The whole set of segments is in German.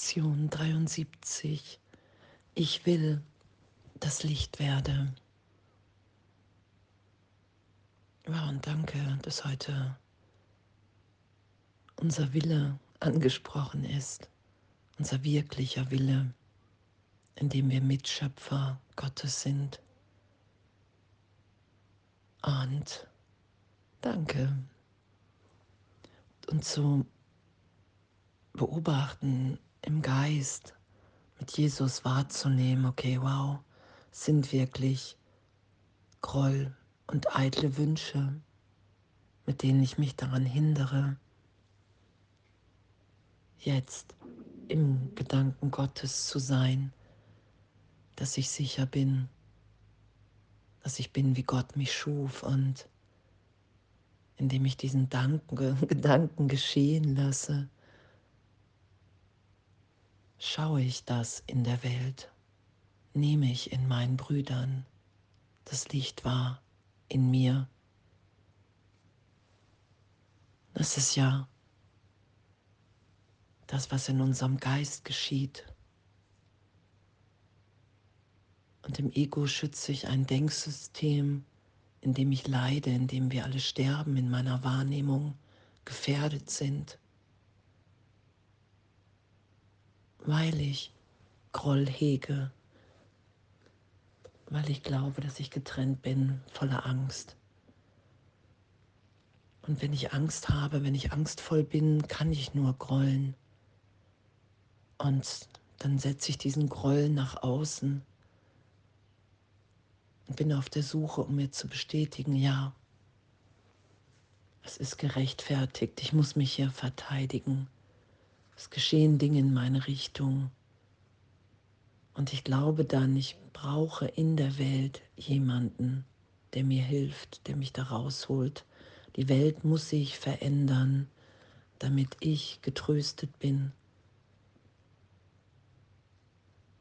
Lektion 73. Ich will das Licht werde. Ja, und danke, dass heute unser Wille angesprochen ist, unser wirklicher Wille, in dem wir Mitschöpfer Gottes sind. Und danke. Und zu beobachten im Geist, mit Jesus wahrzunehmen, okay, wow, sind wirklich Groll und eitle Wünsche, mit denen ich mich daran hindere, jetzt im Gedanken Gottes zu sein, dass ich sicher bin, dass ich bin, wie Gott mich schuf und indem ich diesen Danken, Gedanken geschehen lasse, schaue ich das in der Welt, nehme ich in meinen Brüdern das Licht wahr in mir. Das ist ja das, was in unserem Geist geschieht. Und im Ego schütze ich ein Denksystem, in dem ich leide, in dem wir alle sterben, in meiner Wahrnehmung gefährdet sind. Weil ich Groll hege, weil ich glaube, dass ich getrennt bin, voller Angst. Und wenn ich Angst habe, wenn ich angstvoll bin, kann ich nur grollen. Und dann setze ich diesen Groll nach außen und bin auf der Suche, um mir zu bestätigen, ja, es ist gerechtfertigt, ich muss mich hier verteidigen. Es geschehen Dinge in meine Richtung. Und ich glaube dann, ich brauche in der Welt jemanden, der mir hilft, der mich da rausholt. Die Welt muss sich verändern, damit ich getröstet bin.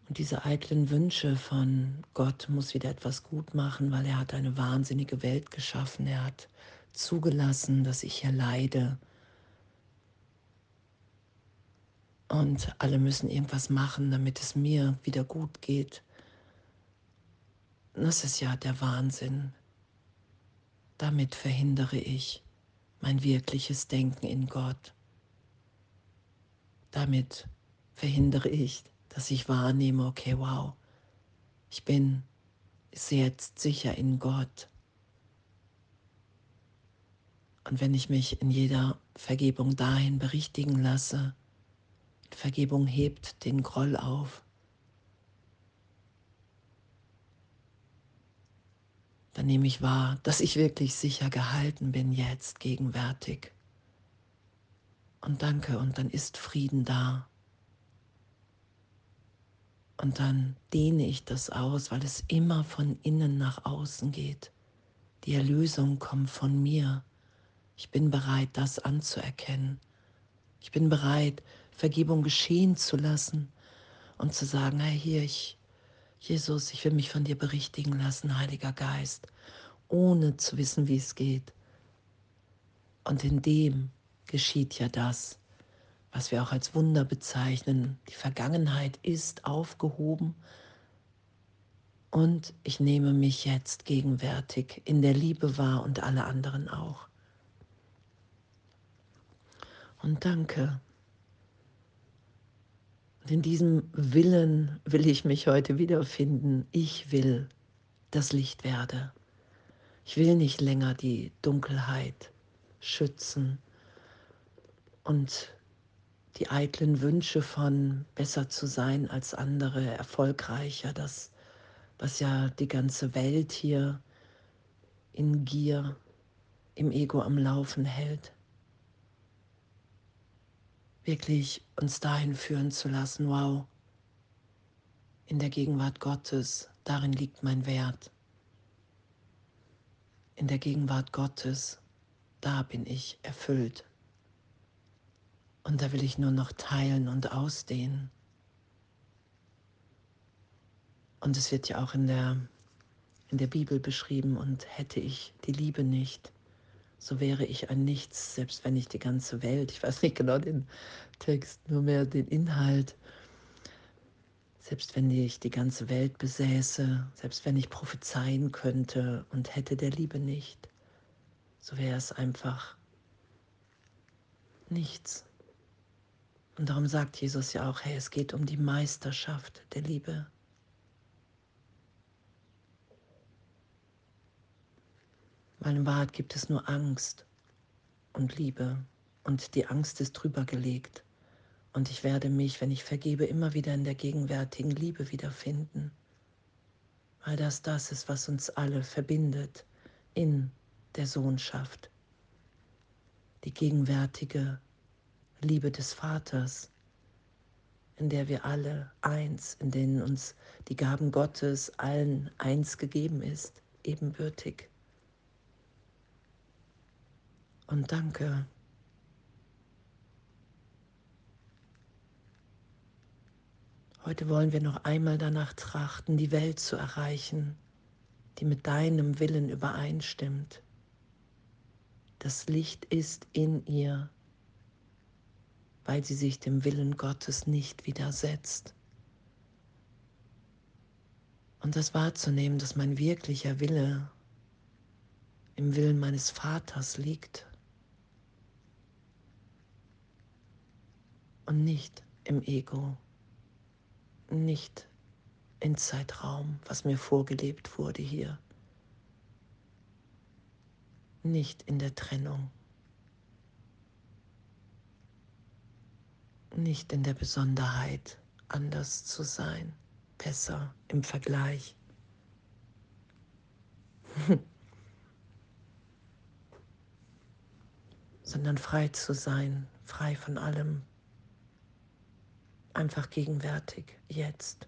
Und diese eitlen Wünsche von Gott muss wieder etwas gut machen, weil er hat eine wahnsinnige Welt geschaffen. Er hat zugelassen, dass ich hier leide Und alle müssen irgendwas machen, damit es mir wieder gut geht. Das ist ja der Wahnsinn. Damit verhindere ich mein wirkliches Denken in Gott. Damit verhindere ich, dass ich wahrnehme, okay, wow, ich bin jetzt sicher in Gott. Und wenn ich mich in jeder Vergebung dahin berichtigen lasse, Vergebung hebt den Groll auf. Dann nehme ich wahr, dass ich wirklich sicher gehalten bin jetzt gegenwärtig. Und danke, und dann ist Frieden da. Und dann dehne ich das aus, weil es immer von innen nach außen geht. Die Erlösung kommt von mir. Ich bin bereit, das anzuerkennen. Ich bin bereit, Vergebung geschehen zu lassen und zu sagen, hey hier, ich, Jesus, ich will mich von dir berichtigen lassen, Heiliger Geist, ohne zu wissen, wie es geht. Und in dem geschieht ja das, was wir auch als Wunder bezeichnen. Die Vergangenheit ist aufgehoben und ich nehme mich jetzt gegenwärtig in der Liebe wahr und alle anderen auch. Und danke, in diesem Willen will ich mich heute wiederfinden. Ich will das Licht werde. Ich will nicht länger die Dunkelheit schützen und die eitlen Wünsche von besser zu sein als andere, erfolgreicher, das, was ja die ganze Welt hier in Gier, im Ego am Laufen hält wirklich uns dahin führen zu lassen, wow, in der Gegenwart Gottes, darin liegt mein Wert. In der Gegenwart Gottes, da bin ich erfüllt. Und da will ich nur noch teilen und ausdehnen. Und es wird ja auch in der, in der Bibel beschrieben, und hätte ich die Liebe nicht, so wäre ich ein Nichts, selbst wenn ich die ganze Welt, ich weiß nicht genau den Text, nur mehr den Inhalt, Selbst wenn ich die ganze Welt besäße, selbst wenn ich prophezeien könnte und hätte der Liebe nicht, so wäre es einfach nichts. Und darum sagt Jesus ja auch, hey, es geht um die Meisterschaft der Liebe. Weil in Wahrheit gibt es nur Angst und Liebe und die Angst ist drüber gelegt. Und ich werde mich, wenn ich vergebe, immer wieder in der gegenwärtigen Liebe wiederfinden. Weil das das ist, was uns alle verbindet in der Sohnschaft. Die gegenwärtige Liebe des Vaters, in der wir alle eins, in denen uns die Gaben Gottes allen eins gegeben ist, ebenbürtig. Und danke. Heute wollen wir noch einmal danach trachten, die Welt zu erreichen, die mit deinem Willen übereinstimmt. Das Licht ist in ihr weil sie sich dem Willen Gottes nicht widersetzt. Und das wahrzunehmen, dass mein wirklicher Wille im Willen meines Vaters liegt und nicht im Ego, nicht in Zeitraum, was mir vorgelebt wurde hier, nicht in der Trennung. nicht in der Besonderheit anders zu sein, besser im Vergleich. sondern frei zu sein, frei von allem, einfach gegenwärtig, jetzt,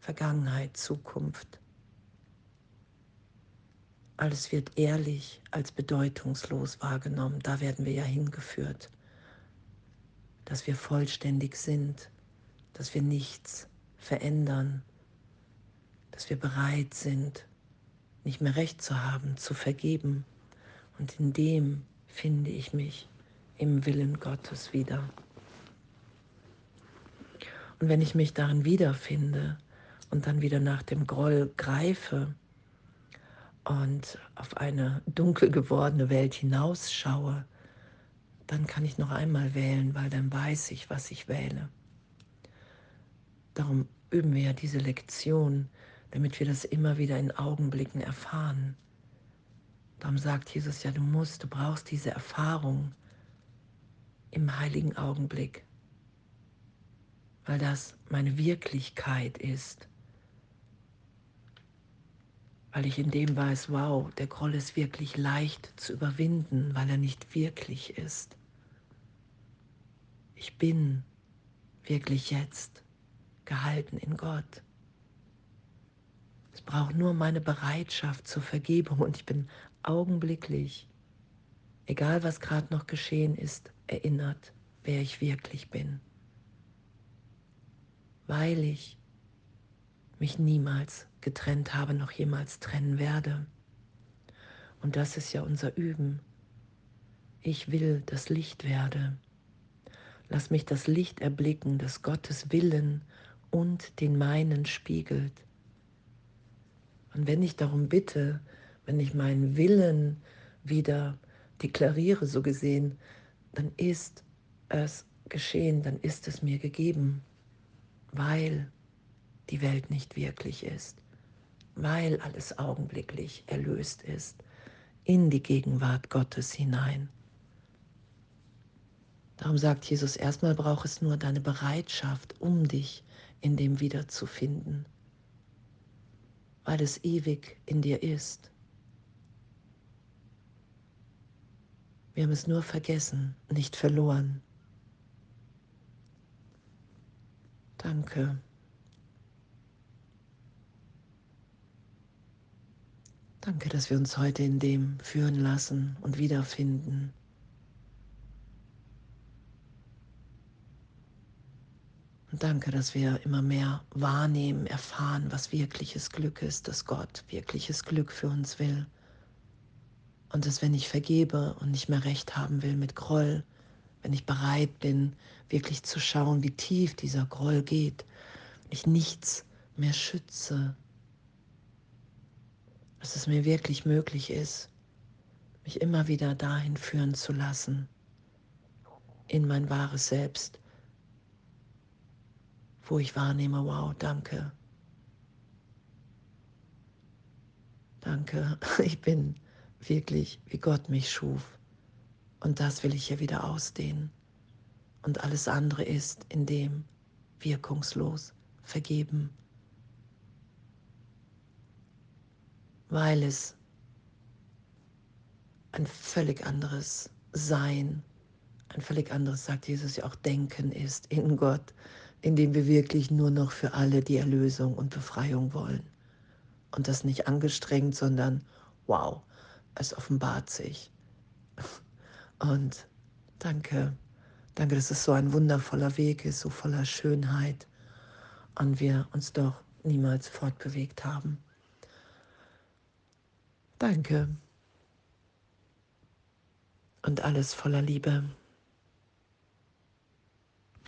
Vergangenheit, Zukunft. Alles wird ehrlich als bedeutungslos wahrgenommen, da werden wir ja hingeführt dass wir vollständig sind, dass wir nichts verändern, dass wir bereit sind, nicht mehr recht zu haben, zu vergeben. Und in dem finde ich mich im Willen Gottes wieder. Und wenn ich mich darin wiederfinde und dann wieder nach dem Groll greife und auf eine dunkel gewordene Welt hinausschaue, dann kann ich noch einmal wählen, weil dann weiß ich, was ich wähle. Darum üben wir ja diese Lektion, damit wir das immer wieder in Augenblicken erfahren. Darum sagt Jesus ja, du musst, du brauchst diese Erfahrung im heiligen Augenblick, weil das meine Wirklichkeit ist. Weil ich in dem weiß, wow, der Groll ist wirklich leicht zu überwinden, weil er nicht wirklich ist. Ich bin wirklich jetzt gehalten in Gott. Es braucht nur meine Bereitschaft zur Vergebung und ich bin augenblicklich, egal was gerade noch geschehen ist, erinnert, wer ich wirklich bin. Weil ich mich niemals getrennt habe, noch jemals trennen werde. Und das ist ja unser Üben. Ich will das Licht werde. Lass mich das Licht erblicken, das Gottes Willen und den meinen spiegelt. Und wenn ich darum bitte, wenn ich meinen Willen wieder deklariere, so gesehen, dann ist es geschehen, dann ist es mir gegeben, weil die Welt nicht wirklich ist, weil alles augenblicklich erlöst ist, in die Gegenwart Gottes hinein. Darum sagt Jesus, erstmal braucht es nur deine Bereitschaft, um dich in dem wiederzufinden, weil es ewig in dir ist. Wir haben es nur vergessen, nicht verloren. Danke. Danke, dass wir uns heute in dem führen lassen und wiederfinden. Und danke, dass wir immer mehr wahrnehmen, erfahren, was wirkliches Glück ist, dass Gott wirkliches Glück für uns will. Und dass wenn ich vergebe und nicht mehr recht haben will mit Groll, wenn ich bereit bin, wirklich zu schauen, wie tief dieser Groll geht, mich nichts mehr schütze, dass es mir wirklich möglich ist, mich immer wieder dahin führen zu lassen, in mein wahres Selbst, wo ich wahrnehme, wow, danke. Danke, ich bin wirklich, wie Gott mich schuf. Und das will ich hier wieder ausdehnen. Und alles andere ist in dem wirkungslos vergeben, weil es ein völlig anderes Sein, ein völlig anderes, sagt Jesus ja auch, Denken ist in Gott, in dem wir wirklich nur noch für alle die Erlösung und Befreiung wollen. Und das nicht angestrengt, sondern wow, es offenbart sich. Und danke, danke, dass es so ein wundervoller Weg ist, so voller Schönheit und wir uns doch niemals fortbewegt haben. Danke. Und alles voller Liebe.